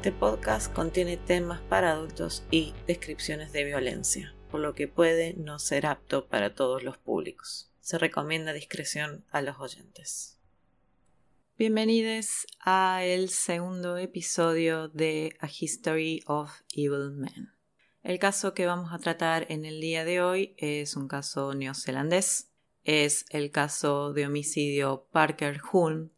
Este podcast contiene temas para adultos y descripciones de violencia, por lo que puede no ser apto para todos los públicos. Se recomienda discreción a los oyentes. Bienvenidos a el segundo episodio de A History of Evil Men. El caso que vamos a tratar en el día de hoy es un caso neozelandés. Es el caso de homicidio Parker Hulme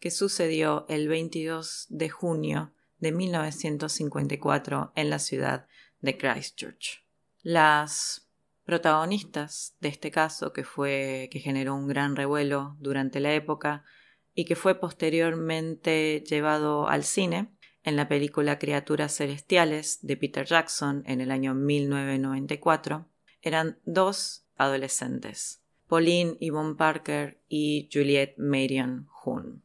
que sucedió el 22 de junio de 1954 en la ciudad de Christchurch. Las protagonistas de este caso, que fue que generó un gran revuelo durante la época y que fue posteriormente llevado al cine en la película Criaturas Celestiales de Peter Jackson en el año 1994, eran dos adolescentes, Pauline Yvonne Parker y Juliette Marion Huhn.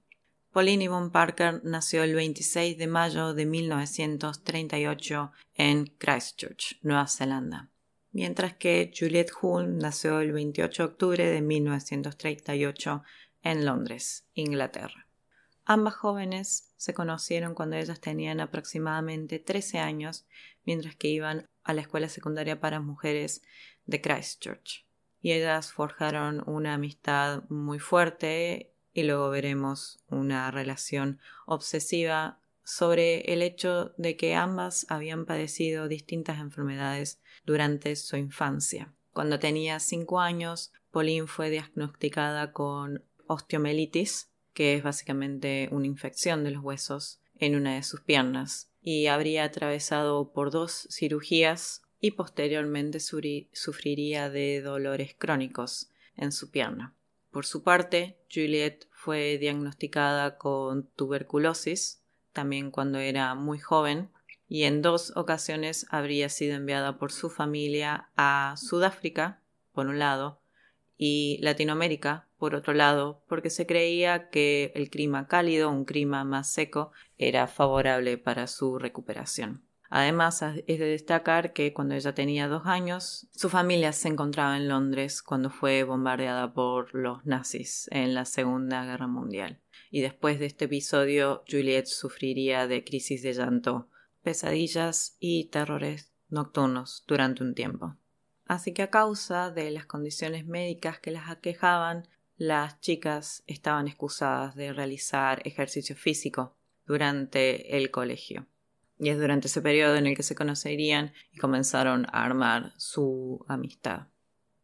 Pauline Yvonne Parker nació el 26 de mayo de 1938 en Christchurch, Nueva Zelanda, mientras que Juliette Hull nació el 28 de octubre de 1938 en Londres, Inglaterra. Ambas jóvenes se conocieron cuando ellas tenían aproximadamente 13 años, mientras que iban a la escuela secundaria para mujeres de Christchurch. Y ellas forjaron una amistad muy fuerte y luego veremos una relación obsesiva sobre el hecho de que ambas habían padecido distintas enfermedades durante su infancia. Cuando tenía cinco años, Pauline fue diagnosticada con osteomelitis, que es básicamente una infección de los huesos en una de sus piernas, y habría atravesado por dos cirugías y posteriormente sufriría de dolores crónicos en su pierna. Por su parte, Juliet fue diagnosticada con tuberculosis, también cuando era muy joven, y en dos ocasiones habría sido enviada por su familia a Sudáfrica, por un lado, y Latinoamérica, por otro lado, porque se creía que el clima cálido, un clima más seco, era favorable para su recuperación. Además, es de destacar que cuando ella tenía dos años, su familia se encontraba en Londres cuando fue bombardeada por los nazis en la Segunda Guerra Mundial. Y después de este episodio, Juliet sufriría de crisis de llanto, pesadillas y terrores nocturnos durante un tiempo. Así que a causa de las condiciones médicas que las aquejaban, las chicas estaban excusadas de realizar ejercicio físico durante el colegio. Y es durante ese periodo en el que se conocerían y comenzaron a armar su amistad.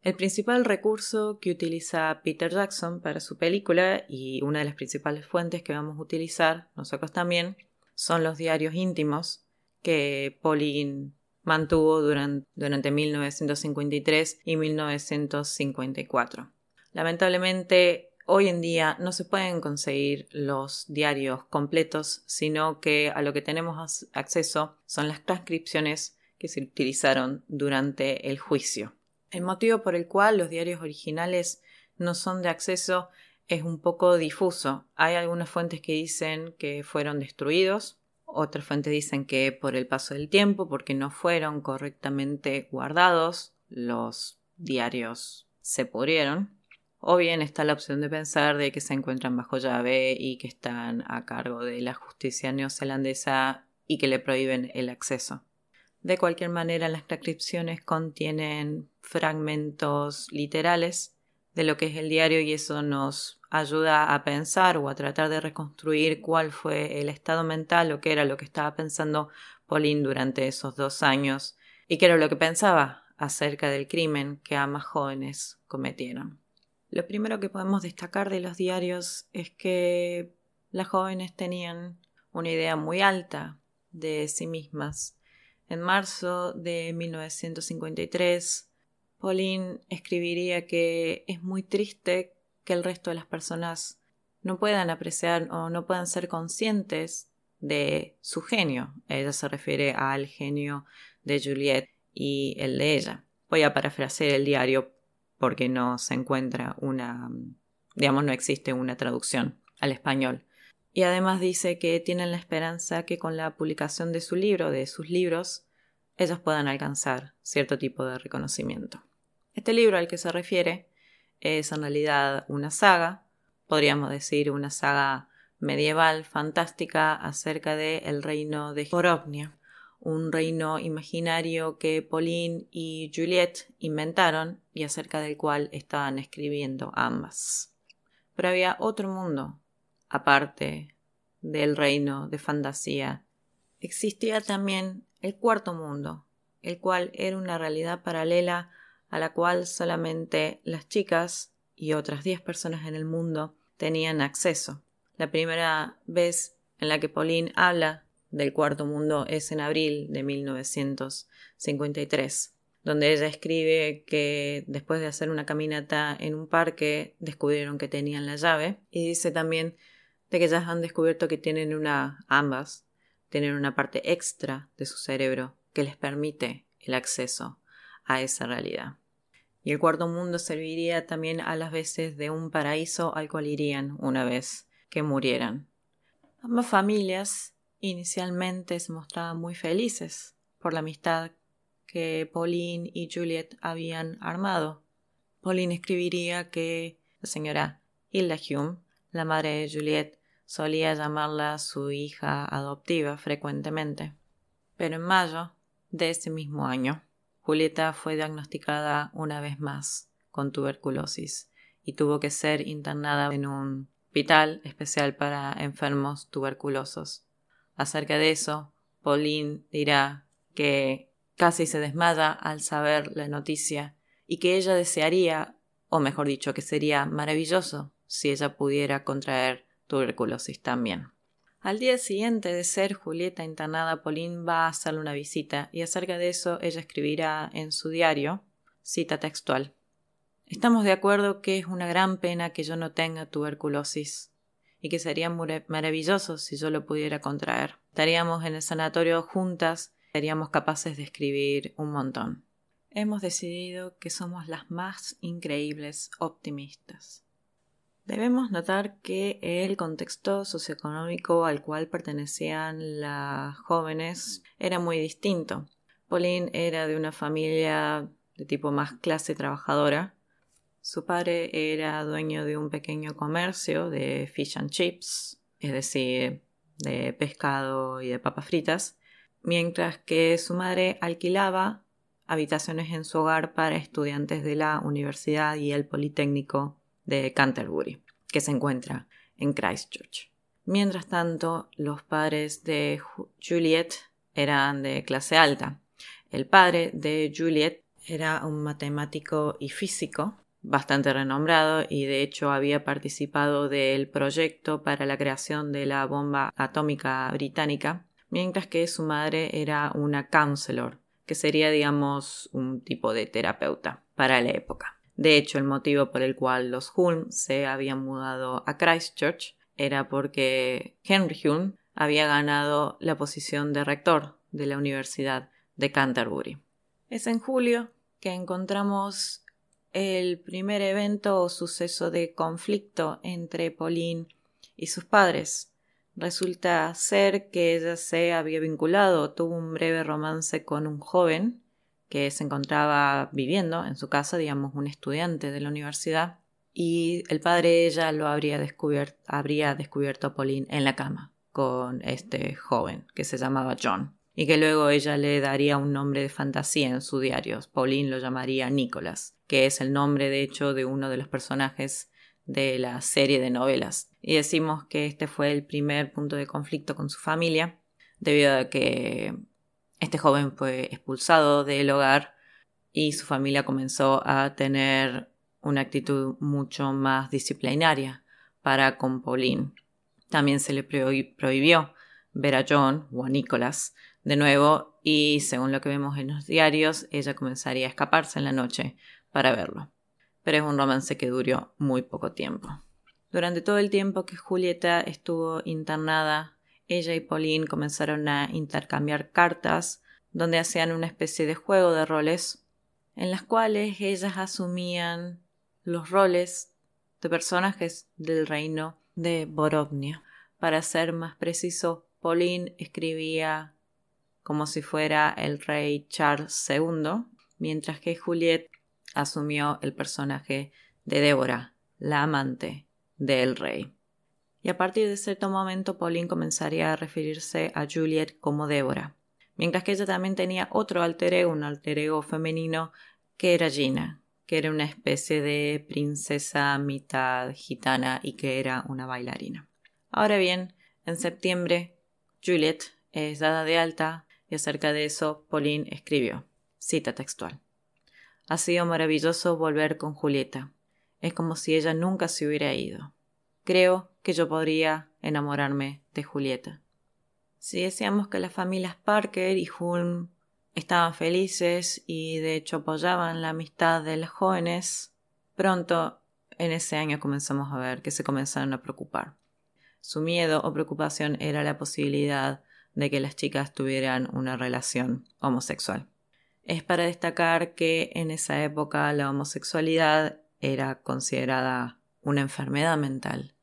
El principal recurso que utiliza Peter Jackson para su película y una de las principales fuentes que vamos a utilizar nosotros también son los diarios íntimos que Pauline mantuvo durante, durante 1953 y 1954. Lamentablemente Hoy en día no se pueden conseguir los diarios completos, sino que a lo que tenemos acceso son las transcripciones que se utilizaron durante el juicio. El motivo por el cual los diarios originales no son de acceso es un poco difuso. Hay algunas fuentes que dicen que fueron destruidos, otras fuentes dicen que por el paso del tiempo, porque no fueron correctamente guardados, los diarios se pudrieron. O bien está la opción de pensar de que se encuentran bajo llave y que están a cargo de la justicia neozelandesa y que le prohíben el acceso. De cualquier manera, las transcripciones contienen fragmentos literales de lo que es el diario y eso nos ayuda a pensar o a tratar de reconstruir cuál fue el estado mental o qué era lo que estaba pensando Pauline durante esos dos años y qué era lo que pensaba acerca del crimen que ambas jóvenes cometieron. Lo primero que podemos destacar de los diarios es que las jóvenes tenían una idea muy alta de sí mismas. En marzo de 1953, Pauline escribiría que es muy triste que el resto de las personas no puedan apreciar o no puedan ser conscientes de su genio. Ella se refiere al genio de Juliette y el de ella. Voy a parafrasear el diario porque no se encuentra una, digamos, no existe una traducción al español. Y además dice que tienen la esperanza que con la publicación de su libro, de sus libros, ellos puedan alcanzar cierto tipo de reconocimiento. Este libro al que se refiere es en realidad una saga, podríamos decir una saga medieval fantástica acerca del el reino de Borovnia, un reino imaginario que Pauline y Juliette inventaron y acerca del cual estaban escribiendo ambas. Pero había otro mundo, aparte del reino de fantasía. Existía también el cuarto mundo, el cual era una realidad paralela a la cual solamente las chicas y otras diez personas en el mundo tenían acceso. La primera vez en la que Pauline habla del cuarto mundo es en abril de 1953, donde ella escribe que después de hacer una caminata en un parque descubrieron que tenían la llave y dice también de que ya han descubierto que tienen una ambas tienen una parte extra de su cerebro que les permite el acceso a esa realidad. Y el cuarto mundo serviría también a las veces de un paraíso al cual irían una vez que murieran. Ambas familias inicialmente se mostraban muy felices por la amistad que Pauline y Juliet habían armado. Pauline escribiría que la señora Hilda Hume, la madre de Juliet, solía llamarla su hija adoptiva frecuentemente. Pero en mayo de ese mismo año, Julieta fue diagnosticada una vez más con tuberculosis y tuvo que ser internada en un hospital especial para enfermos tuberculosos. Acerca de eso, Pauline dirá que casi se desmaya al saber la noticia y que ella desearía, o mejor dicho, que sería maravilloso si ella pudiera contraer tuberculosis también. Al día siguiente de ser Julieta internada, Pauline va a hacerle una visita y acerca de eso ella escribirá en su diario, cita textual. Estamos de acuerdo que es una gran pena que yo no tenga tuberculosis y que sería maravilloso si yo lo pudiera contraer. Estaríamos en el sanatorio juntas, seríamos capaces de escribir un montón. Hemos decidido que somos las más increíbles optimistas. Debemos notar que el contexto socioeconómico al cual pertenecían las jóvenes era muy distinto. Pauline era de una familia de tipo más clase trabajadora. Su padre era dueño de un pequeño comercio de fish and chips, es decir, de pescado y de papas fritas, mientras que su madre alquilaba habitaciones en su hogar para estudiantes de la universidad y el Politécnico de Canterbury, que se encuentra en Christchurch. Mientras tanto, los padres de Juliet eran de clase alta. El padre de Juliet era un matemático y físico bastante renombrado y de hecho había participado del proyecto para la creación de la bomba atómica británica, mientras que su madre era una counselor, que sería digamos un tipo de terapeuta para la época. De hecho, el motivo por el cual los Hulme se habían mudado a Christchurch era porque Henry Hulme había ganado la posición de rector de la Universidad de Canterbury. Es en julio que encontramos el primer evento o suceso de conflicto entre Pauline y sus padres. Resulta ser que ella se había vinculado, tuvo un breve romance con un joven que se encontraba viviendo en su casa, digamos, un estudiante de la universidad, y el padre de ella lo habría descubierto, habría descubierto a Pauline en la cama con este joven que se llamaba John, y que luego ella le daría un nombre de fantasía en su diario. Pauline lo llamaría Nicholas, que es el nombre de hecho de uno de los personajes de la serie de novelas. Y decimos que este fue el primer punto de conflicto con su familia, debido a que este joven fue expulsado del hogar y su familia comenzó a tener una actitud mucho más disciplinaria para con Pauline. También se le prohibió ver a John o a Nicholas de nuevo y según lo que vemos en los diarios, ella comenzaría a escaparse en la noche para verlo. Pero es un romance que duró muy poco tiempo. Durante todo el tiempo que Julieta estuvo internada ella y Pauline comenzaron a intercambiar cartas donde hacían una especie de juego de roles en las cuales ellas asumían los roles de personajes del reino de Borovnia. Para ser más preciso, Pauline escribía como si fuera el rey Charles II, mientras que Juliet asumió el personaje de Débora, la amante del rey. y a partir de cierto momento Pauline comenzaría a referirse a Juliet como Débora, mientras que ella también tenía otro alter ego, un alter ego femenino, que era Gina, que era una especie de princesa mitad gitana y que era una bailarina. Ahora bien, en septiembre, Juliet es dada de alta y acerca de eso Pauline escribió, cita textual. Ha sido maravilloso volver con Julieta. Es como si ella nunca se hubiera ido. Creo que yo podría enamorarme de Julieta. Si decíamos que las familias Parker y Hulme estaban felices y de hecho apoyaban la amistad de las jóvenes, pronto en ese año comenzamos a ver que se comenzaron a preocupar. Su miedo o preocupación era la posibilidad de que las chicas tuvieran una relación homosexual. Es para destacar que en esa época la homosexualidad era considerada una enfermedad mental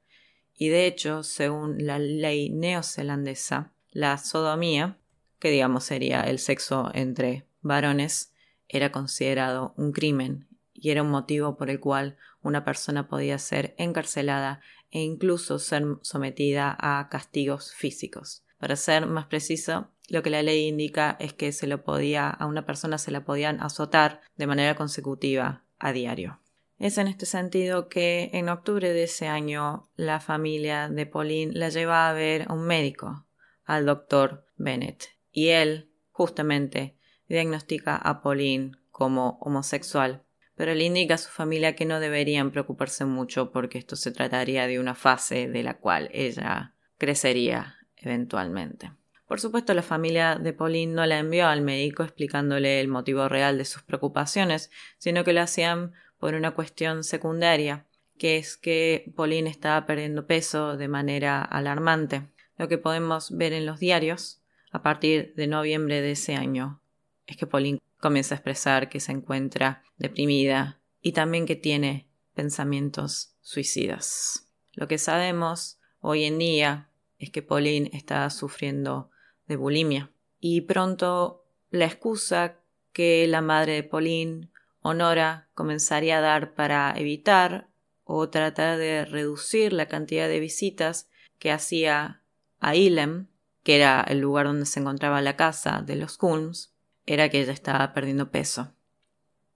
y de hecho, según la ley neozelandesa, la sodomía, que digamos sería el sexo entre varones, era considerado un crimen y era un motivo por el cual una persona podía ser encarcelada e incluso ser sometida a castigos físicos. Para ser más preciso, lo que la ley indica es que se lo podía, a una persona se la podían azotar de manera consecutiva a diario. Es en este sentido que en octubre de ese año la familia de Pauline la lleva a ver a un médico, al doctor Bennett, y él, justamente, diagnostica a Pauline como homosexual, pero le indica a su familia que no deberían preocuparse mucho porque esto se trataría de una fase de la cual ella crecería eventualmente. Por supuesto, la familia de Pauline no la envió al médico explicándole el motivo real de sus preocupaciones, sino que lo hacían por una cuestión secundaria, que es que Pauline estaba perdiendo peso de manera alarmante. Lo que podemos ver en los diarios a partir de noviembre de ese año es que Pauline comienza a expresar que se encuentra deprimida y también que tiene pensamientos suicidas. Lo que sabemos hoy en día es que Pauline está sufriendo de bulimia y pronto la excusa que la madre de Pauline, Honora, comenzaría a dar para evitar o tratar de reducir la cantidad de visitas que hacía a Ilem, que era el lugar donde se encontraba la casa de los Kulms, era que ella estaba perdiendo peso.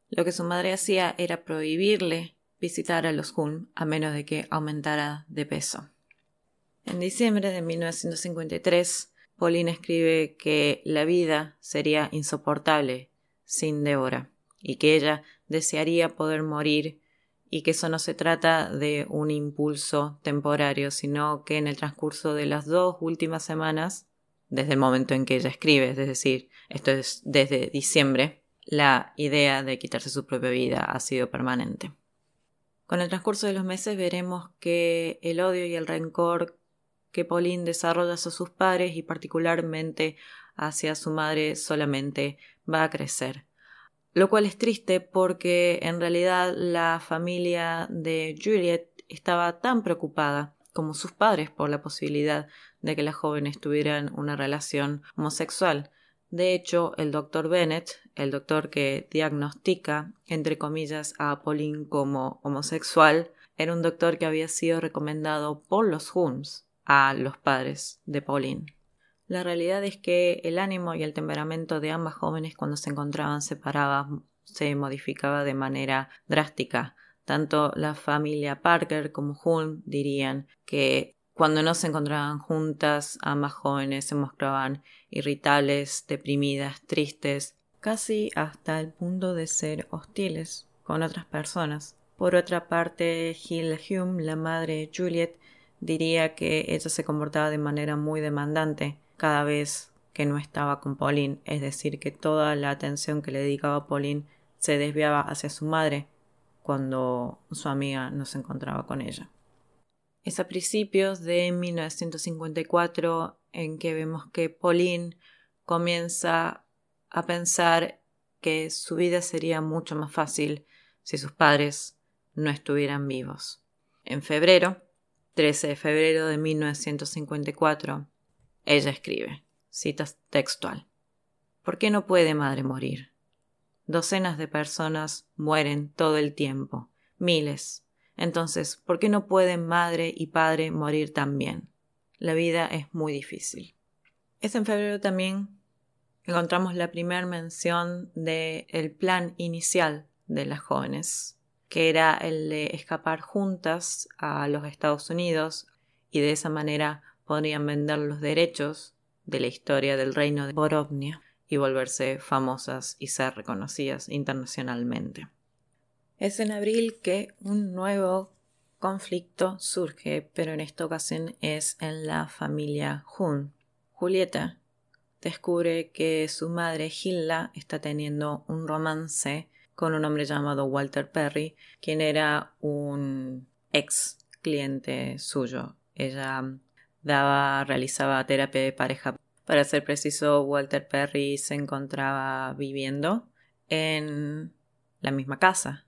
Lo que su madre hacía era prohibirle visitar a los Kulm a menos de que aumentara de peso. En diciembre de 1953, Pauline escribe que la vida sería insoportable sin Débora y que ella desearía poder morir y que eso no se trata de un impulso temporario, sino que en el transcurso de las dos últimas semanas, desde el momento en que ella escribe, es decir, esto es desde diciembre, la idea de quitarse su propia vida ha sido permanente. Con el transcurso de los meses veremos que el odio y el rencor que Pauline desarrolla hacia sus padres y particularmente hacia su madre solamente va a crecer lo cual es triste porque en realidad la familia de Juliet estaba tan preocupada como sus padres por la posibilidad de que las jóvenes tuvieran una relación homosexual. De hecho, el doctor Bennett, el doctor que diagnostica, entre comillas, a Pauline como homosexual, era un doctor que había sido recomendado por los Holmes a los padres de Pauline. La realidad es que el ánimo y el temperamento de ambas jóvenes cuando se encontraban separadas se modificaba de manera drástica. Tanto la familia Parker como Hulme dirían que cuando no se encontraban juntas, ambas jóvenes se mostraban irritables, deprimidas, tristes, casi hasta el punto de ser hostiles con otras personas. Por otra parte, Hilda Hume, la madre de Juliet, diría que ella se comportaba de manera muy demandante, cada vez que no estaba con Pauline, es decir, que toda la atención que le dedicaba Pauline se desviaba hacia su madre cuando su amiga no se encontraba con ella. Es a principios de 1954 en que vemos que Pauline comienza a pensar que su vida sería mucho más fácil si sus padres no estuvieran vivos. En febrero, 13 de febrero de 1954, ella escribe, cita textual. ¿Por qué no puede madre morir? Docenas de personas mueren todo el tiempo, miles, Entonces, ¿por qué no pueden madre y padre morir también? La vida es muy difícil. Es en febrero también encontramos la primera mención del el plan inicial de las jóvenes, que era el de escapar juntas a los Estados Unidos y de esa manera podrían vender los derechos de la historia del reino de Borovnia y volverse famosas y ser reconocidas internacionalmente. Es en abril que un nuevo conflicto surge, pero en esta ocasión es en la familia Hun. Julieta descubre que su madre Hilda está teniendo un romance con un hombre llamado Walter Perry, quien era un ex cliente suyo. Ella daba, realizaba terapia de pareja. Para ser preciso, Walter Perry se encontraba viviendo en la misma casa.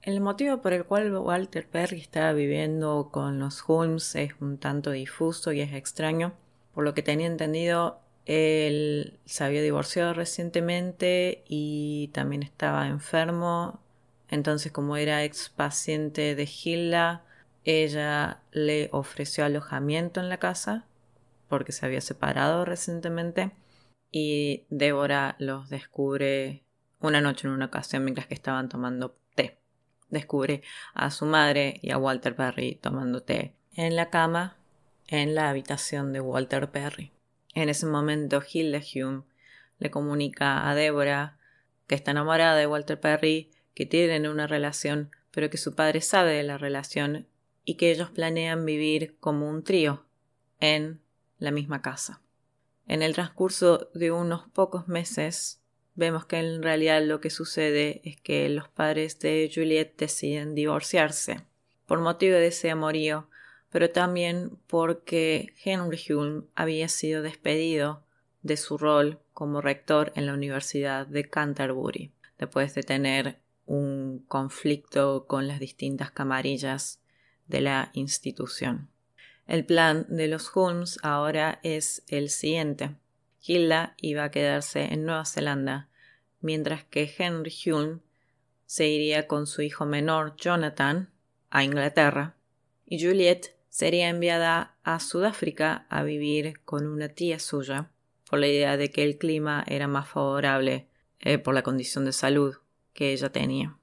El motivo por el cual Walter Perry estaba viviendo con los Holmes es un tanto difuso y es extraño. Por lo que tenía entendido, él se había divorciado recientemente y también estaba enfermo. Entonces, como era ex paciente de Hilda, ella le ofreció alojamiento en la casa porque se había separado recientemente y Débora los descubre una noche en una ocasión mientras que estaban tomando té. Descubre a su madre y a Walter Perry tomando té en la cama en la habitación de Walter Perry. En ese momento, Hilda Hume le comunica a Débora que está enamorada de Walter Perry, que tienen una relación, pero que su padre sabe de la relación y que ellos planean vivir como un trío en la misma casa. En el transcurso de unos pocos meses, vemos que en realidad lo que sucede es que los padres de Juliet deciden divorciarse por motivo de ese amorío pero también porque Henry Hume había sido despedido de su rol como rector en la Universidad de Canterbury, después de tener un conflicto con las distintas camarillas de la institución. El plan de los Holmes ahora es el siguiente. Hilda iba a quedarse en Nueva Zelanda, mientras que Henry Hume se iría con su hijo menor Jonathan a Inglaterra y Juliet sería enviada a Sudáfrica a vivir con una tía suya, por la idea de que el clima era más favorable eh, por la condición de salud que ella tenía.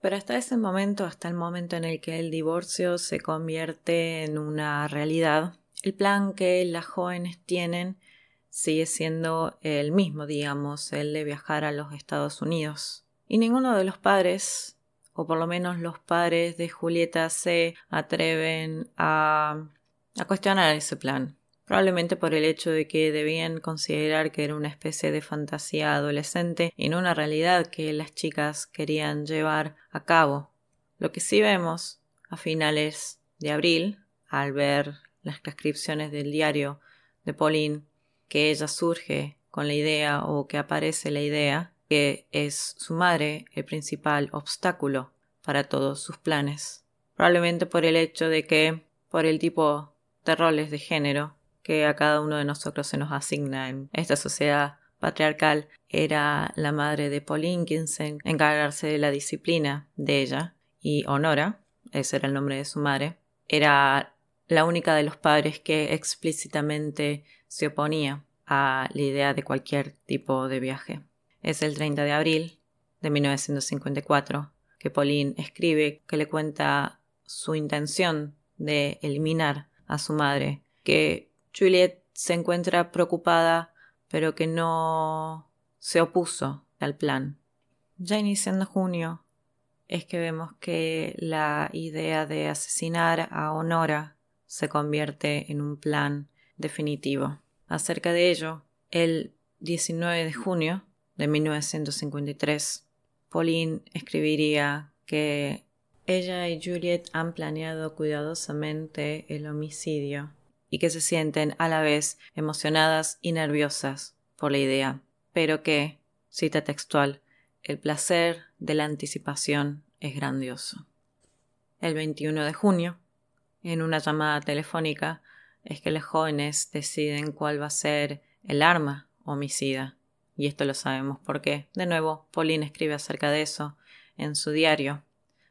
Pero hasta ese momento, hasta el momento en el que el divorcio se convierte en una realidad, el plan que las jóvenes tienen sigue siendo el mismo, digamos, el de viajar a los Estados Unidos. Y ninguno de los padres o por lo menos los padres de Julieta se atreven a, a cuestionar ese plan. Probablemente por el hecho de que debían considerar que era una especie de fantasía adolescente y no una realidad que las chicas querían llevar a cabo. Lo que sí vemos a finales de abril, al ver las transcripciones del diario de Pauline, que ella surge con la idea o que aparece la idea que es su madre el principal obstáculo para todos sus planes. Probablemente por el hecho de que, por el tipo de roles de género que a cada uno de nosotros se nos asigna en esta sociedad patriarcal, era la madre de Pauline quien se encargarse de la disciplina de ella, y Honora, ese era el nombre de su madre, era la única de los padres que explícitamente se oponía a la idea de cualquier tipo de viaje. Es el 30 de abril de 1954 que Pauline escribe que le cuenta su intención de eliminar a su madre, que Juliet se encuentra preocupada pero que no se opuso al plan. Ya iniciando junio es que vemos que la idea de asesinar a Honora se convierte en un plan definitivo. Acerca de ello, el 19 de junio de 1953, Pauline escribiría que ella y Juliet han planeado cuidadosamente el homicidio y que se sienten a la vez emocionadas y nerviosas por la idea, pero que, cita textual, el placer de la anticipación es grandioso. El 21 de junio, en una llamada telefónica, es que los jóvenes deciden cuál va a ser el arma homicida y esto lo sabemos porque, de nuevo, Pauline escribe acerca de eso en su diario.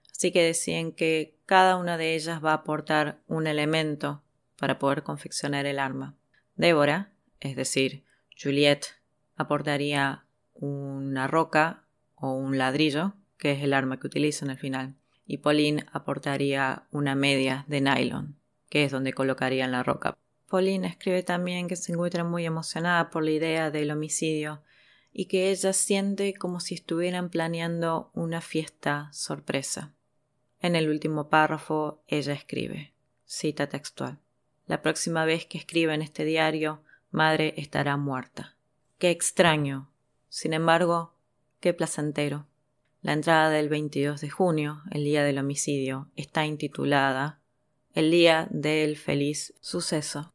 Así que deciden que cada una de ellas va a aportar un elemento para poder confeccionar el arma. Débora, es decir, Juliette, aportaría una roca o un ladrillo, que es el arma que utilizan al final, y Pauline aportaría una media de nylon, que es donde colocarían la roca. Pauline escribe también que se encuentra muy emocionada por la idea del homicidio y que ella siente como si estuvieran planeando una fiesta sorpresa. En el último párrafo ella escribe, cita textual, La próxima vez que escriba en este diario, madre estará muerta. Qué extraño. Sin embargo, qué placentero. La entrada del 22 de junio, el día del homicidio, está intitulada El día del feliz suceso.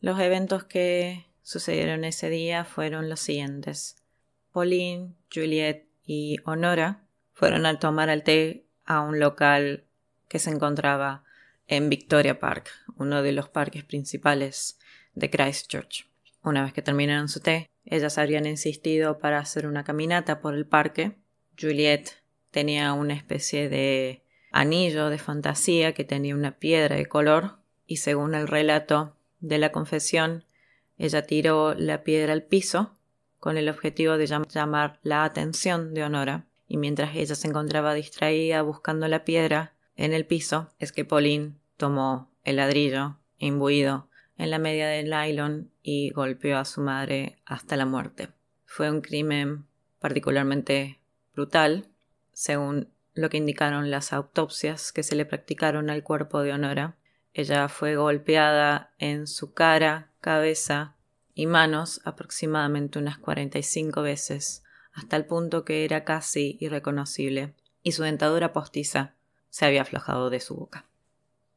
Los eventos que sucedieron ese día fueron los siguientes. Pauline, Juliet y Honora fueron a tomar el té a un local que se encontraba en Victoria Park, uno de los parques principales de Christchurch. Una vez que terminaron su té, ellas habían insistido para hacer una caminata por el parque. Juliet tenía una especie de anillo de fantasía que tenía una piedra de color y según el relato de la confesión, ella tiró la piedra al piso con el objetivo de llamar la atención de Honora y mientras ella se encontraba distraída buscando la piedra en el piso, es que Pauline tomó el ladrillo imbuido en la media del nylon y golpeó a su madre hasta la muerte. Fue un crimen particularmente brutal, según lo que indicaron las autopsias que se le practicaron al cuerpo de Honora. Ella fue golpeada en su cara, cabeza y manos aproximadamente unas 45 veces hasta el punto que era casi irreconocible, y su dentadura postiza se había aflojado de su boca.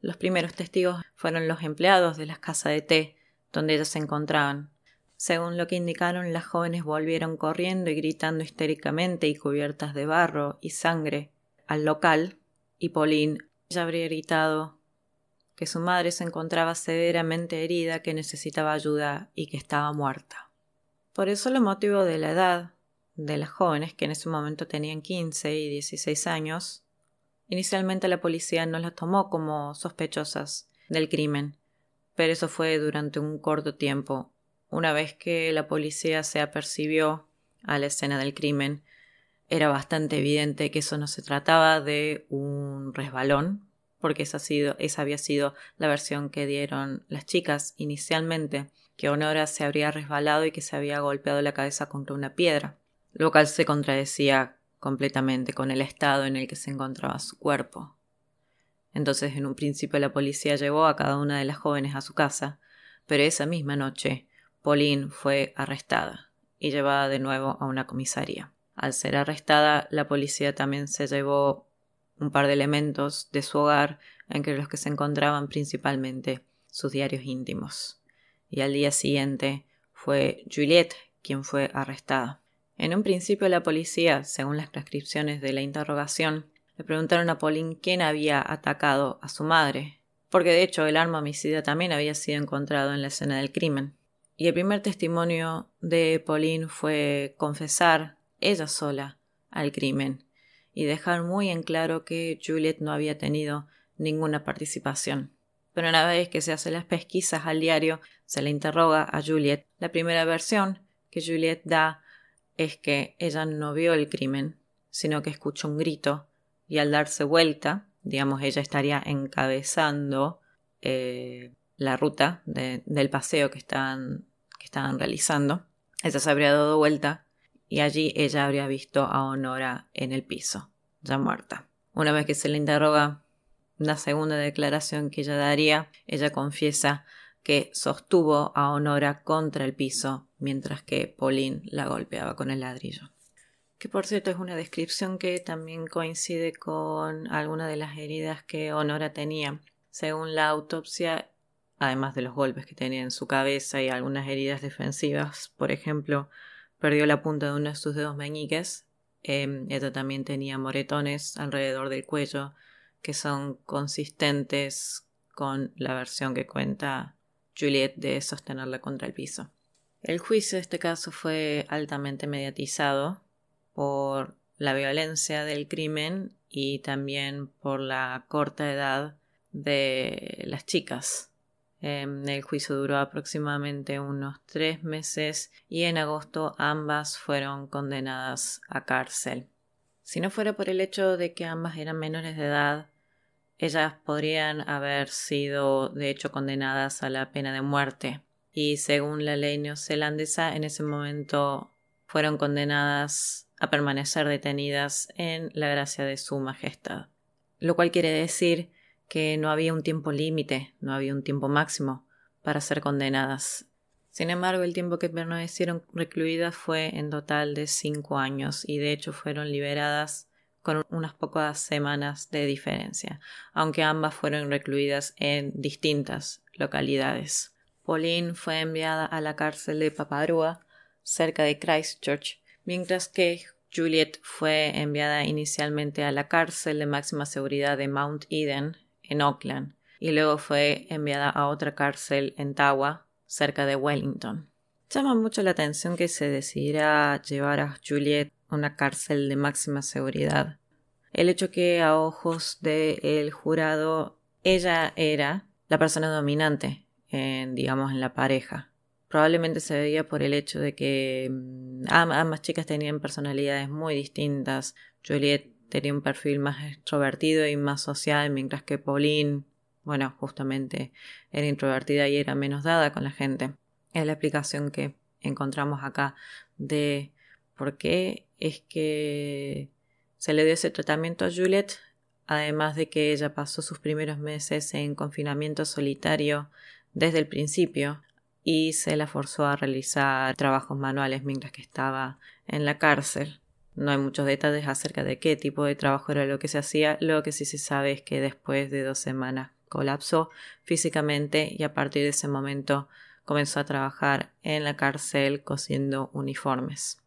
Los primeros testigos fueron los empleados de la casa de té donde ellos se encontraban. Según lo que indicaron, las jóvenes volvieron corriendo y gritando histéricamente y cubiertas de barro y sangre al local, y Pauline ya habría gritado que su madre se encontraba severamente herida, que necesitaba ayuda y que estaba muerta. Por eso el motivo de la edad, de las jóvenes, que en ese momento tenían 15 y 16 años, inicialmente la policía no las tomó como sospechosas del crimen, pero eso fue durante un corto tiempo. Una vez que la policía se apercibió a la escena del crimen, era bastante evidente que eso no se trataba de un resbalón, porque esa, sido, había sido la versión que dieron las chicas inicialmente, que Honora se habría resbalado y que se había golpeado la cabeza contra una piedra lo cual se contradecía completamente con el estado en el que se encontraba su cuerpo. Entonces en un principio la policía llevó a cada una de las jóvenes a su casa, pero esa misma noche Pauline fue arrestada y llevada de nuevo a una comisaría. Al ser arrestada, la policía también se llevó un par de elementos de su hogar, entre los que se encontraban principalmente sus diarios íntimos. Y al día siguiente fue Juliette quien fue arrestada. En un principio la policía, según las transcripciones de la interrogación, le preguntaron a Pauline quién había atacado a su madre, porque de hecho el arma homicida también había sido encontrado en la escena del crimen. Y el primer testimonio de Pauline fue confesar ella sola al crimen y dejar muy en claro que Juliet no había tenido ninguna participación. Pero una vez que se hacen las pesquisas al diario, se le interroga a Juliet. La primera versión que Juliet da es que ella no vio el crimen, sino que escuchó un grito y al darse vuelta, digamos, ella estaría encabezando eh, la ruta del paseo que estaban, que estaban realizando. Ella se habría dado vuelta y allí ella habría visto a Honora en el piso, ya muerta. Una vez que se le interroga la segunda declaración que ella daría, ella confiesa que sostuvo a Honora contra el piso mientras que Pauline la golpeaba con el ladrillo. Que por cierto es una descripción que también coincide con algunas de las heridas que Honora tenía. Según la autopsia, además de los golpes que tenía en su cabeza y algunas heridas defensivas, por ejemplo, perdió la punta de uno de sus dedos meñiques. Eh, ella también tenía moretones alrededor del cuello que son consistentes con la versión que cuenta Juliet de sostenerla contra el piso. El juicio de este caso fue altamente mediatizado por la violencia del crimen y también por la corta edad de las chicas. Em, el juicio duró aproximadamente unos tres meses y en agosto ambas fueron condenadas a cárcel. Si no fuera por el hecho de que ambas eran menores de edad, ellas podrían haber sido de hecho condenadas a la pena de muerte y según la ley neozelandesa en ese momento fueron condenadas a permanecer detenidas en la gracia de su majestad. Lo cual quiere decir que no había un tiempo límite, no había un tiempo máximo para ser condenadas. Sin embargo, el tiempo que permanecieron recluidas fue en total de cinco años y de hecho fueron liberadas con unas pocas semanas de diferencia, aunque ambas fueron recluidas en distintas localidades. Pauline fue enviada a la cárcel de Paparua, cerca de Christchurch, mientras que Juliet fue enviada inicialmente a la cárcel de máxima seguridad de Mount Eden, en Auckland, y luego fue enviada a otra cárcel en Tawa, cerca de Wellington. Llama mucho la atención que se decidiera llevar a Juliet a una cárcel de máxima seguridad. El hecho que a ojos del jurado ella era la persona dominante, en, digamos, en la pareja. Probablemente se veía por el hecho de que mm, ambas chicas tenían personalidades muy distintas. Juliet tenía un perfil más extrovertido y más social, mientras que Pauline, bueno, justamente era introvertida y era menos dada con la gente. Es la explicación que encontramos acá de por qué es que se le dio ese tratamiento a Juliet, además de que ella pasó sus primeros meses en confinamiento solitario desde el principio y se la forzó a realizar trabajos manuales mientras que estaba en la cárcel. No hay muchos detalles acerca de qué tipo de trabajo era lo que se hacía, lo que sí se sabe es que después de dos semanas colapsó físicamente y a partir de ese momento comenzó a trabajar en la cárcel cosiendo uniformes.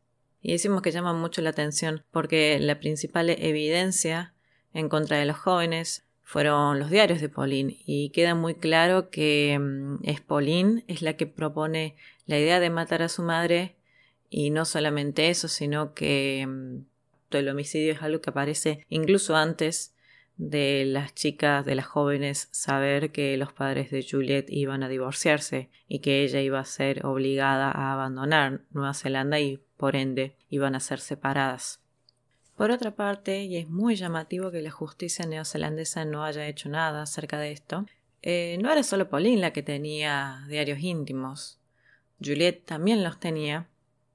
Y decimos que llama mucho la atención porque la principal evidencia en contra de los jóvenes fueron los diarios de Pauline y queda muy claro que mm, es Pauline es la que propone la idea de matar a su madre y no solamente eso, sino que mm, el homicidio es algo que aparece incluso antes de las chicas, de las jóvenes, saber que los padres de Juliet iban a divorciarse y que ella iba a ser obligada a abandonar Nueva Zelanda y por ende iban a ser separadas. Por otra parte, y es muy llamativo que la justicia neozelandesa no haya hecho nada acerca de esto, eh, no era solo Pauline la que tenía diarios íntimos. Juliet también los tenía,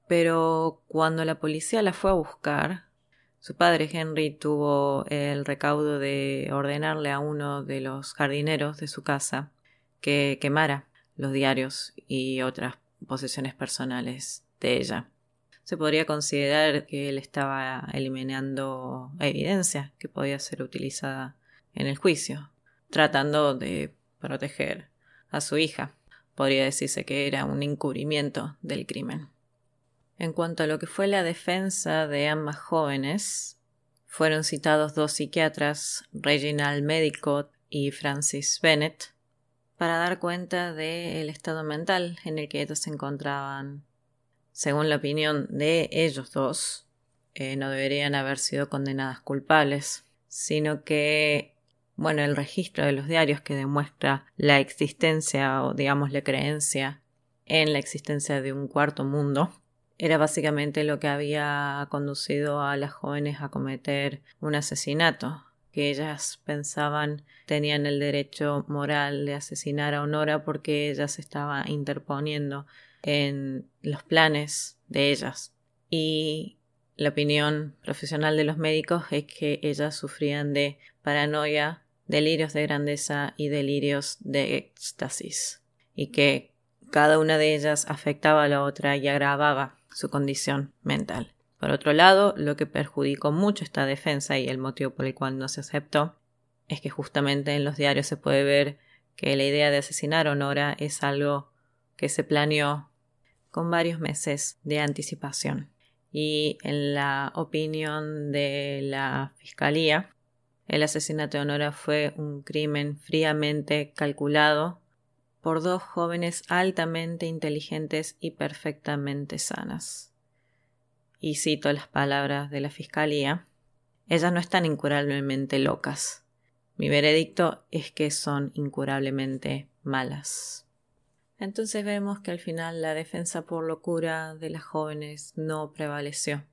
pero cuando la policía la fue a buscar, su padre Henry tuvo el recaudo de ordenarle a uno de los jardineros de su casa que quemara los diarios y otras posesiones personales de ella se podría considerar que él estaba eliminando evidencia que podía ser utilizada en el juicio, tratando de proteger a su hija. Podría decirse que era un encubrimiento del crimen. En cuanto a lo que fue la defensa de ambas jóvenes, fueron citados dos psiquiatras, Reginald Medicott y Francis Bennett, para dar cuenta del estado mental en el que ellos se encontraban. Según la opinión de ellos dos, eh, no deberían haber sido condenadas culpables, sino que, bueno, el registro de los diarios que demuestra la existencia o digamos la creencia en la existencia de un cuarto mundo, era básicamente lo que había conducido a las jóvenes a cometer un asesinato, que ellas pensaban tenían el derecho moral de asesinar a Honora porque ella se estaba interponiendo en los planes de ellas. Y la opinión profesional de los médicos es que ellas sufrían de paranoia, delirios de grandeza y delirios de éxtasis, y que cada una de ellas afectaba a la otra y agravaba su condición mental. Por otro lado, lo que perjudicó mucho esta defensa y el motivo por el cual no se aceptó es que justamente en los diarios se puede ver que la idea de asesinar a Honora es algo que se planeó con varios meses de anticipación. Y en la opinión de la Fiscalía, el asesinato de Honora fue un crimen fríamente calculado por dos jóvenes altamente inteligentes y perfectamente sanas. y cito las palabras de la Fiscalía, ellas no están incurablemente locas. Mi veredicto es que son incurablemente malas. Entonces vemos que al final la defensa por locura de las jóvenes no prevaleció.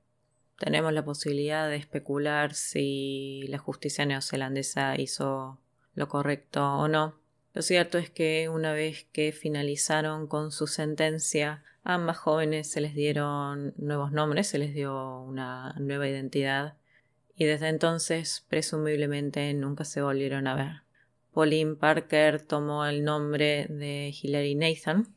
Tenemos la posibilidad de especular si la justicia neozelandesa hizo lo correcto o no. Lo cierto es que una vez que finalizaron con su sentencia, a ambas jóvenes se les dieron nuevos nombres, se les dio una nueva identidad y desde entonces presumiblemente nunca se volvieron a ver. Pauline Parker tomó el nombre de Hilary Nathan,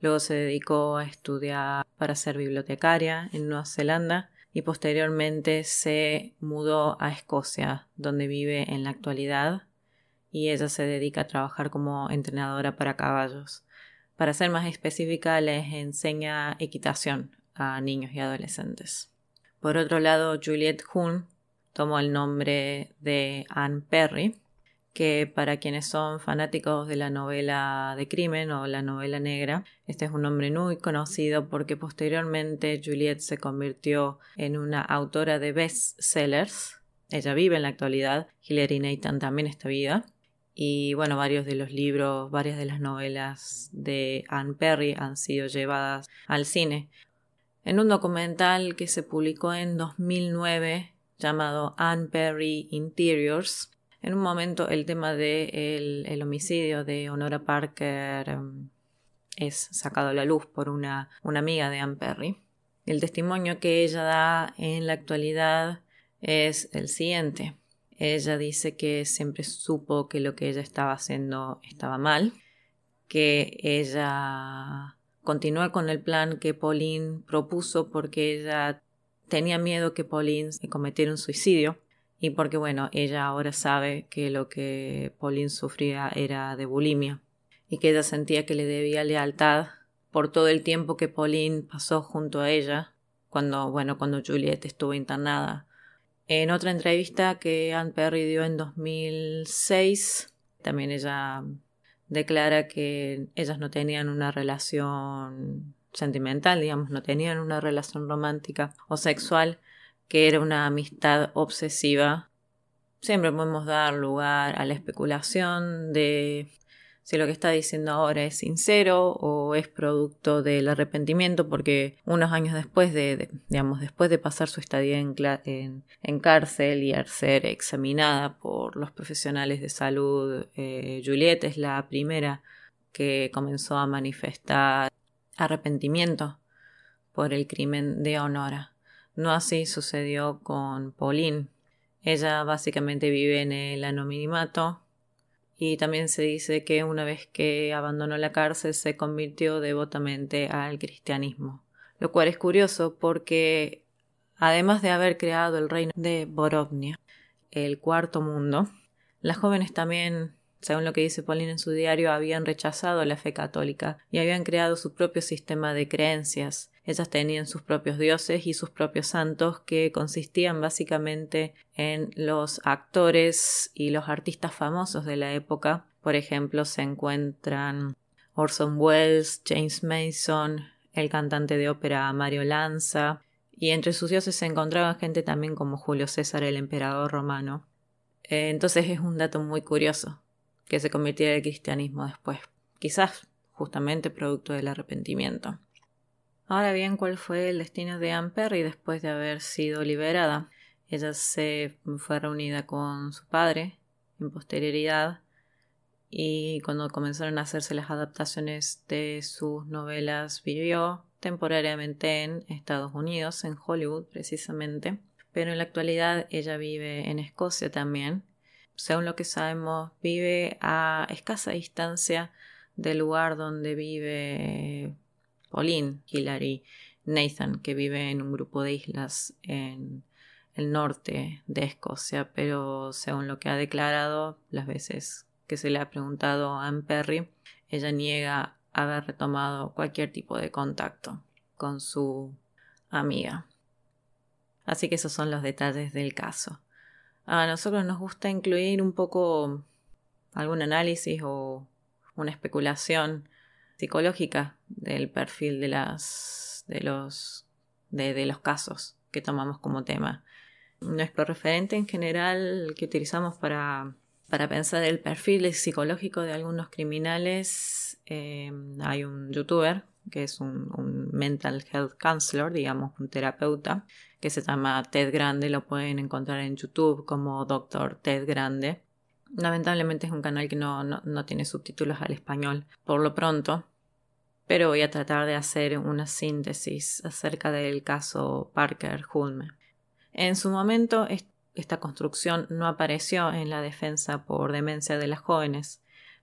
luego se dedicó a estudiar para ser bibliotecaria en Nueva Zelanda y posteriormente se mudó a Escocia, donde vive en la actualidad y ella se dedica a trabajar como entrenadora para caballos. Para ser más específica, les enseña equitación a niños y adolescentes. Por otro lado, Juliette Huhn tomó el nombre de Anne Perry, que para quienes son fanáticos de la novela de crimen o la novela negra, este es un nombre muy conocido porque posteriormente Juliette se convirtió en una autora de bestsellers. Ella vive en la actualidad, Hilary Nathan también está viva. Y bueno, varios de los libros, varias de las novelas de Anne Perry han sido llevadas al cine. En un documental que se publicó en 2009 llamado Anne Perry Interiors, en un momento el tema del el homicidio de Honora Parker em, es sacado a la luz por una, una amiga de Anne Perry. El testimonio que ella da en la actualidad es el siguiente. Ella dice que siempre supo que lo que ella estaba haciendo estaba mal, que ella continuó con el plan que Pauline propuso porque ella tenía miedo que Pauline cometiera un suicidio y porque bueno, ella ahora sabe que lo que Pauline sufría era de bulimia y que ella sentía que le debía lealtad por todo el tiempo que Pauline pasó junto a ella cuando bueno, cuando Juliet estuvo internada en otra entrevista que Anne Perry dio en 2006, también ella declara que ellas no tenían una relación sentimental, digamos, no tenían una relación romántica o sexual, que era una amistad obsesiva. Siempre podemos dar lugar a la especulación de si lo que está diciendo ahora es sincero o es producto del arrepentimiento, porque unos años después de, digamos, después de pasar su estadía en, en, cárcel y ser examinada por los profesionales de salud, eh, Juliette es la primera que comenzó a manifestar arrepentimiento por el crimen de Honora. No así sucedió con Pauline. Ella básicamente vive en el anonimato y también se dice que una vez que abandonó la cárcel se convirtió devotamente al cristianismo. Lo cual es curioso porque además de haber creado el reino de Borovnia, el cuarto mundo, las jóvenes también, según lo que dice Pauline en su diario, habían rechazado la fe católica y habían creado su propio sistema de creencias, ellas tenían sus propios dioses y sus propios santos que consistían básicamente en los actores y los artistas famosos de la época. Por ejemplo, se encuentran Orson Welles, James Mason, el cantante de ópera Mario Lanza, y entre sus dioses se encontraba gente también como Julio César, el emperador romano. Eh, entonces es un dato muy curioso que se convirtiera el cristianismo después, quizás justamente producto del arrepentimiento. Ahora bien, ¿cuál fue el destino de Anne Perry después de haber sido liberada? Ella se fue reunida con su padre en posterioridad y cuando comenzaron a hacerse las adaptaciones de sus novelas vivió temporariamente en Estados Unidos, en Hollywood precisamente, pero en la actualidad ella vive en Escocia también. Según lo que sabemos, vive a escasa distancia del lugar donde vive Pauline, Hillary, Nathan, que vive en un grupo de islas en el norte de Escocia, pero según lo que ha declarado las veces que se le ha preguntado a Anne Perry, ella niega haber retomado cualquier tipo de contacto con su amiga. Así que esos son los detalles del caso. A nosotros nos gusta incluir un poco algún análisis o una especulación psicológica del perfil de las de los de, los casos que tomamos como tema. Nuestro referente en general que utilizamos para, para pensar el perfil psicológico de algunos criminales, eh, hay un youtuber que es un, mental health counselor, digamos, un terapeuta, que se llama Ted Grande, lo pueden encontrar en YouTube como Doctor Ted Grande. Lamentablemente es un canal que no, no, tiene subtítulos al español por lo pronto, pero voy a tratar de hacer una síntesis acerca del caso Parker Hulme. En su momento, esta construcción no apareció en la defensa por demencia de las jóvenes,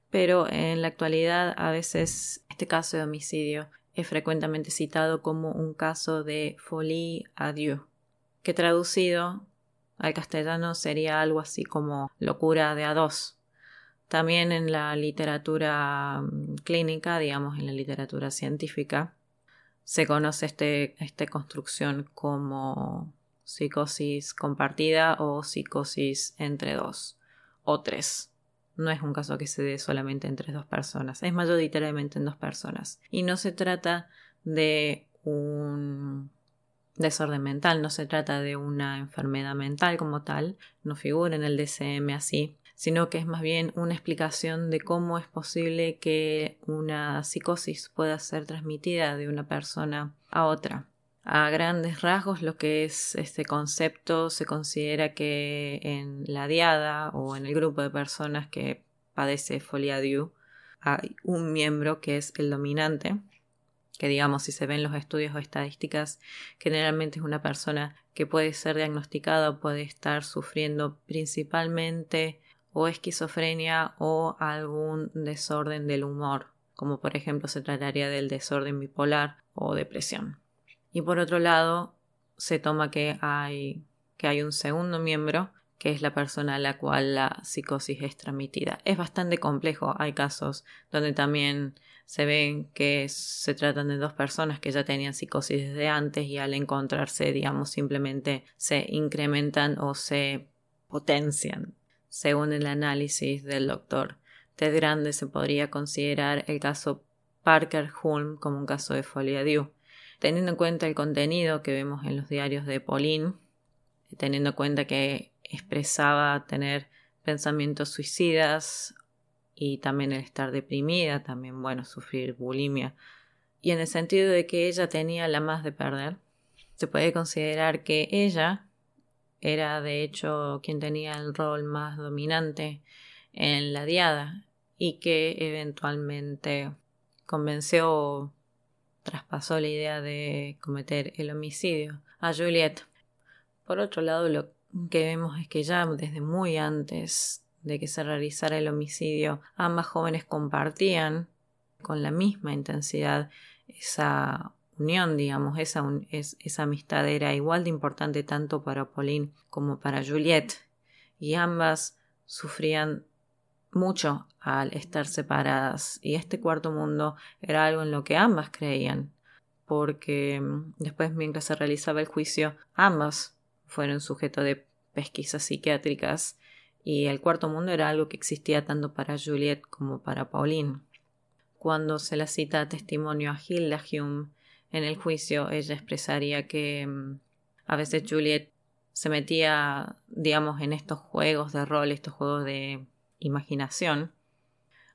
pero en la actualidad a veces este caso de homicidio es frecuentemente citado como un caso de folie à Dieu, que traducido al castellano sería algo así como locura de a dos. También en la literatura mm, clínica, digamos en la literatura científica, se conoce este, esta construcción como psicosis compartida o psicosis entre dos o tres. No es un caso que se dé solamente entre dos personas, es mayoritariamente en dos personas. Y no se trata de un desorden mental, no se trata de una enfermedad mental como tal, no figura en el DCM así, sino que es más bien una explicación de cómo es posible que una psicosis pueda ser transmitida de una persona a otra. A grandes rasgos, lo que es este concepto se considera que en la diada o en el grupo de personas que padece folia Diu hay un miembro que es el dominante que digamos si se ven los estudios o estadísticas, generalmente es una persona que puede ser diagnosticada o puede estar sufriendo principalmente o esquizofrenia o algún desorden del humor, como por ejemplo se trataría del desorden bipolar o depresión. Y por otro lado, se toma que hay, que hay un segundo miembro que es la persona a la cual la psicosis es transmitida. Es bastante complejo, hay casos donde también se ven que se tratan de dos personas que ya tenían psicosis desde antes y al encontrarse, digamos, simplemente se incrementan o se potencian. Según el análisis del doctor Ted Grande, se podría considerar el caso Parker Hulme como un caso de folia Diu. Teniendo en cuenta el contenido que vemos en los diarios de Pauline, teniendo en cuenta que expresaba tener pensamientos suicidas y también el estar deprimida, también, bueno, sufrir bulimia. Y en el sentido de que ella tenía la más de perder, se puede considerar que ella era de hecho quien tenía el rol más dominante en la diada y que eventualmente convenció traspasó la idea de cometer el homicidio a Juliet. Por otro lado, lo que vemos es que ya desde muy antes de que se realizara el homicidio, ambas jóvenes compartían con la misma intensidad esa unión, digamos, esa, esa amistad era igual de importante tanto para Pauline como para Juliette, y ambas sufrían mucho al estar separadas, y este cuarto mundo era algo en lo que ambas creían, porque mm, después mientras se realizaba el juicio, ambas fueron sujeto de pesquisas psiquiátricas y el cuarto mundo era algo que existía tanto para Juliet como para Pauline. Cuando se la cita a testimonio a Hilda Hume en el juicio, ella expresaría que mm, a veces Juliet se metía, digamos, en estos juegos de rol, estos juegos de imaginación.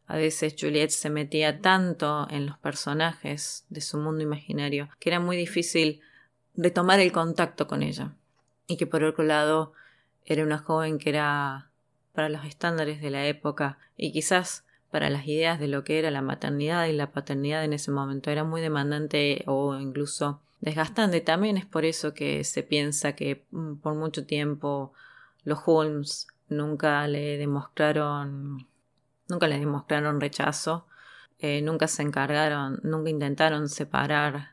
A veces Juliet se metía tanto en los personajes de su mundo imaginario que era muy difícil retomar el contacto con ella. Y que por otro lado era una joven que era para los estándares de la época y quizás para las ideas de lo que era la maternidad y la paternidad en ese momento era muy demandante o incluso desgastante. También es por eso que se piensa que mm, por mucho tiempo los Holmes nunca le demostraron nunca le demostraron rechazo, eh, nunca se encargaron, nunca intentaron separar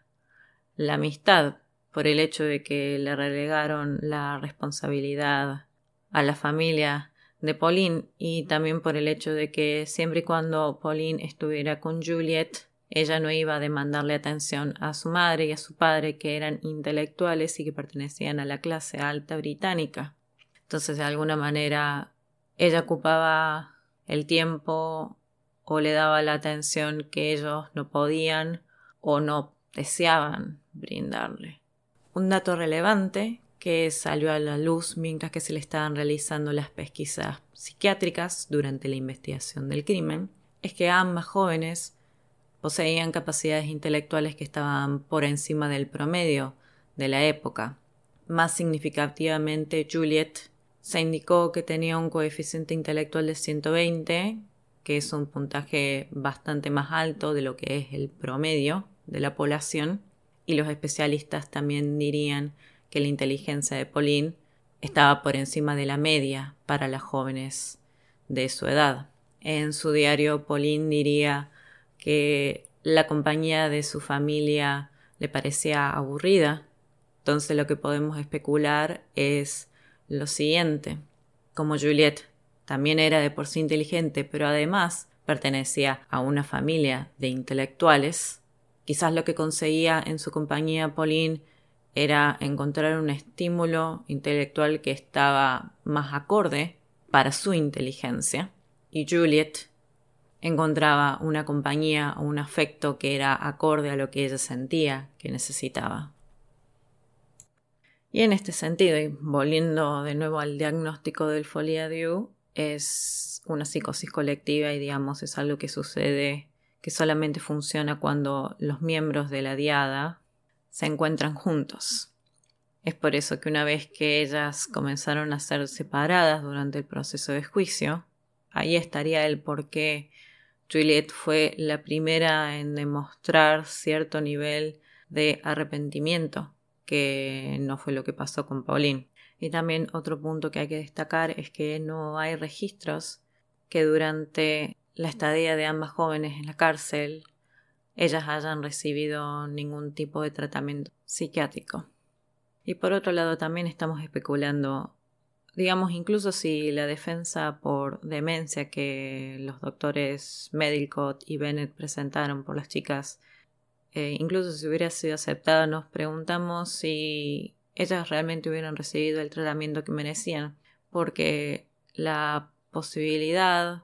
la amistad por el hecho de que le relegaron la responsabilidad a la familia de Pauline y también por el hecho de que siempre y cuando Pauline estuviera con Juliet, ella no iba a demandarle atención a su madre y a su padre, que eran intelectuales y que pertenecían a la clase alta británica. Entonces, de alguna manera, ella ocupaba el tiempo o le daba la atención que ellos no podían o no deseaban brindarle. Un dato relevante que salió a la luz mientras que se le estaban realizando las pesquisas psiquiátricas durante la investigación del crimen es que ambas jóvenes poseían capacidades intelectuales que estaban por encima del promedio de la época. Más significativamente, Juliet se indicó que tenía un coeficiente intelectual de 120, que es un puntaje bastante más alto de lo que es el promedio de la población, y los especialistas también dirían que la inteligencia de Pauline estaba por encima de la media para las jóvenes de su edad. En su diario, Pauline diría que la compañía de su familia le parecía aburrida. Entonces lo que podemos especular es lo siguiente. Como Juliet también era de por sí inteligente, pero además pertenecía a una familia de intelectuales, quizás lo que conseguía en su compañía Pauline era encontrar un estímulo intelectual que estaba más acorde para su inteligencia y Juliet encontraba una compañía o un afecto que era acorde a lo que ella sentía que necesitaba. Y en este sentido, y volviendo de nuevo al diagnóstico del folia es una psicosis colectiva y digamos es algo que sucede que solamente funciona cuando los miembros de la diada se encuentran juntos. Es por eso que una vez que ellas comenzaron a ser separadas durante el proceso de juicio, ahí estaría el por qué Juliet fue la primera en demostrar cierto nivel de arrepentimiento, que no fue lo que pasó con Pauline. Y también otro punto que hay que destacar es que no hay registros que durante la estadía de ambas jóvenes en la cárcel ellas hayan recibido ningún tipo de tratamiento psiquiátrico. Y por otro lado también estamos especulando, digamos incluso si la defensa por demencia que los doctores Medicott y Bennett presentaron por las chicas, eh, incluso si hubiera sido aceptada, nos preguntamos si ellas realmente hubieran recibido el tratamiento que merecían, porque la posibilidad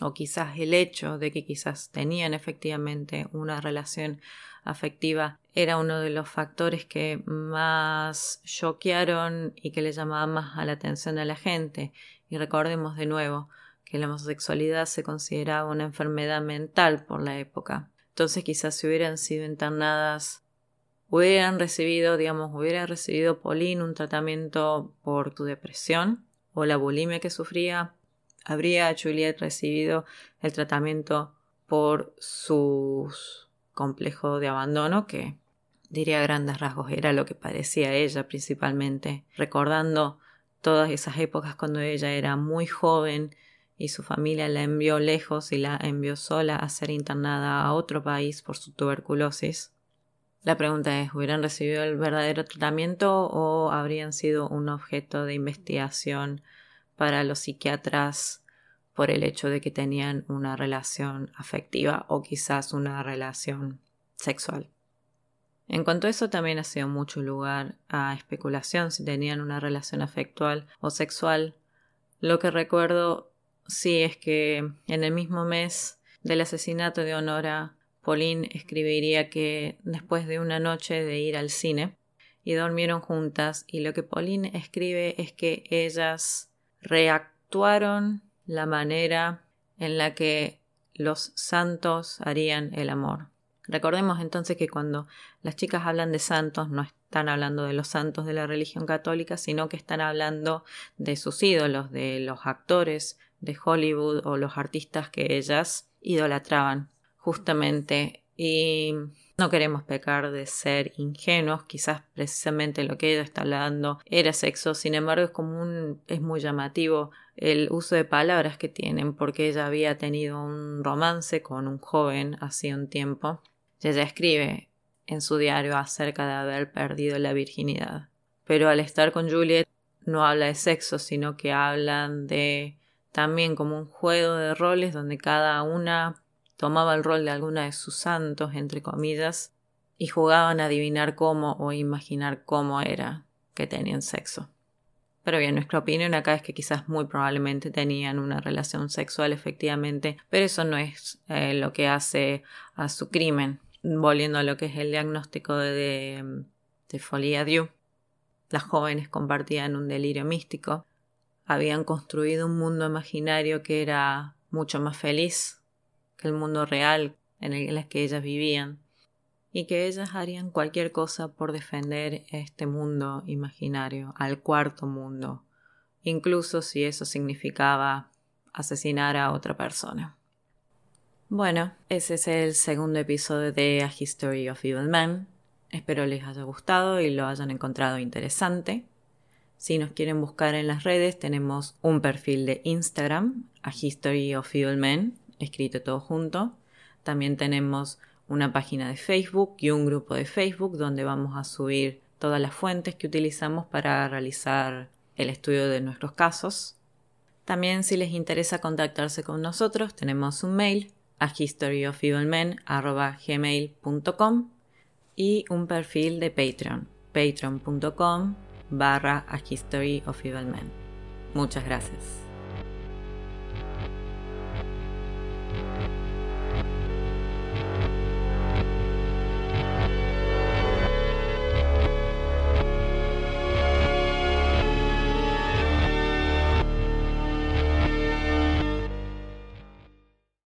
o quizás el hecho de que quizás tenían efectivamente una relación afectiva era uno de los factores que más choquearon y que le llamaban más a la atención a la gente. Y recordemos de nuevo que la homosexualidad se consideraba una enfermedad mental por la época. Entonces quizás si hubieran sido internadas, hubieran recibido, digamos, hubiera recibido Pauline un tratamiento por tu depresión o la bulimia que sufría, habría Juliet recibido el tratamiento por su complejo de abandono que diría a grandes rasgos era lo que parecía ella principalmente, recordando todas esas épocas cuando ella era muy joven y su familia la envió lejos y la envió sola a ser internada a otro país por su tuberculosis. La pregunta es, ¿hubieran recibido el verdadero tratamiento o habrían sido un objeto de investigación para los psiquiatras por el hecho de que tenían una relación afectiva o quizás una relación sexual. En cuanto a eso también ha sido mucho lugar a especulación si tenían una relación afectual o sexual. Lo que recuerdo sí es que en el mismo mes del asesinato de Honora, Pauline escribiría que después de una noche de ir al cine y dormieron juntas y lo que Pauline escribe es que ellas reactuaron la manera en la que los santos harían el amor. Recordemos entonces que cuando las chicas hablan de santos no están hablando de los santos de la religión católica, sino que están hablando de sus ídolos, de los actores de Hollywood o los artistas que ellas idolatraban justamente. Y no queremos pecar de ser ingenuos, quizás precisamente lo que ella está hablando era sexo, sin embargo es como un, es muy llamativo el uso de palabras que tienen, porque ella había tenido un romance con un joven hace un tiempo. Y ella escribe en su diario acerca de haber perdido la virginidad. Pero al estar con Juliet no habla de sexo, sino que hablan de también como un juego de roles donde cada una tomaba el rol de alguna de sus santos, entre comillas, y jugaban a adivinar cómo o imaginar cómo era que tenían sexo. Pero bien, nuestra opinión acá es que quizás muy probablemente tenían una relación sexual efectivamente, pero eso no es eh, lo que hace a su crimen. Volviendo a lo que es el diagnóstico de, de Folie Dieu. Las jóvenes compartían un delirio místico, habían construido un mundo imaginario que era mucho más feliz que el mundo real en el que ellas vivían, y que ellas harían cualquier cosa por defender este mundo imaginario, al cuarto mundo, incluso si eso significaba asesinar a otra persona. Bueno, ese es el segundo episodio de A History of Evil Men. Espero les haya gustado y lo hayan encontrado interesante. Si nos quieren buscar en las redes, tenemos un perfil de Instagram, A History of Evil Men, escrito todo junto. También tenemos una página de Facebook y un grupo de Facebook donde vamos a subir todas las fuentes que utilizamos para realizar el estudio de nuestros casos. También si les interesa contactarse con nosotros, tenemos un mail a historyofelmen.gmail.com y un perfil de Patreon, patreon.com barra a history of Muchas gracias.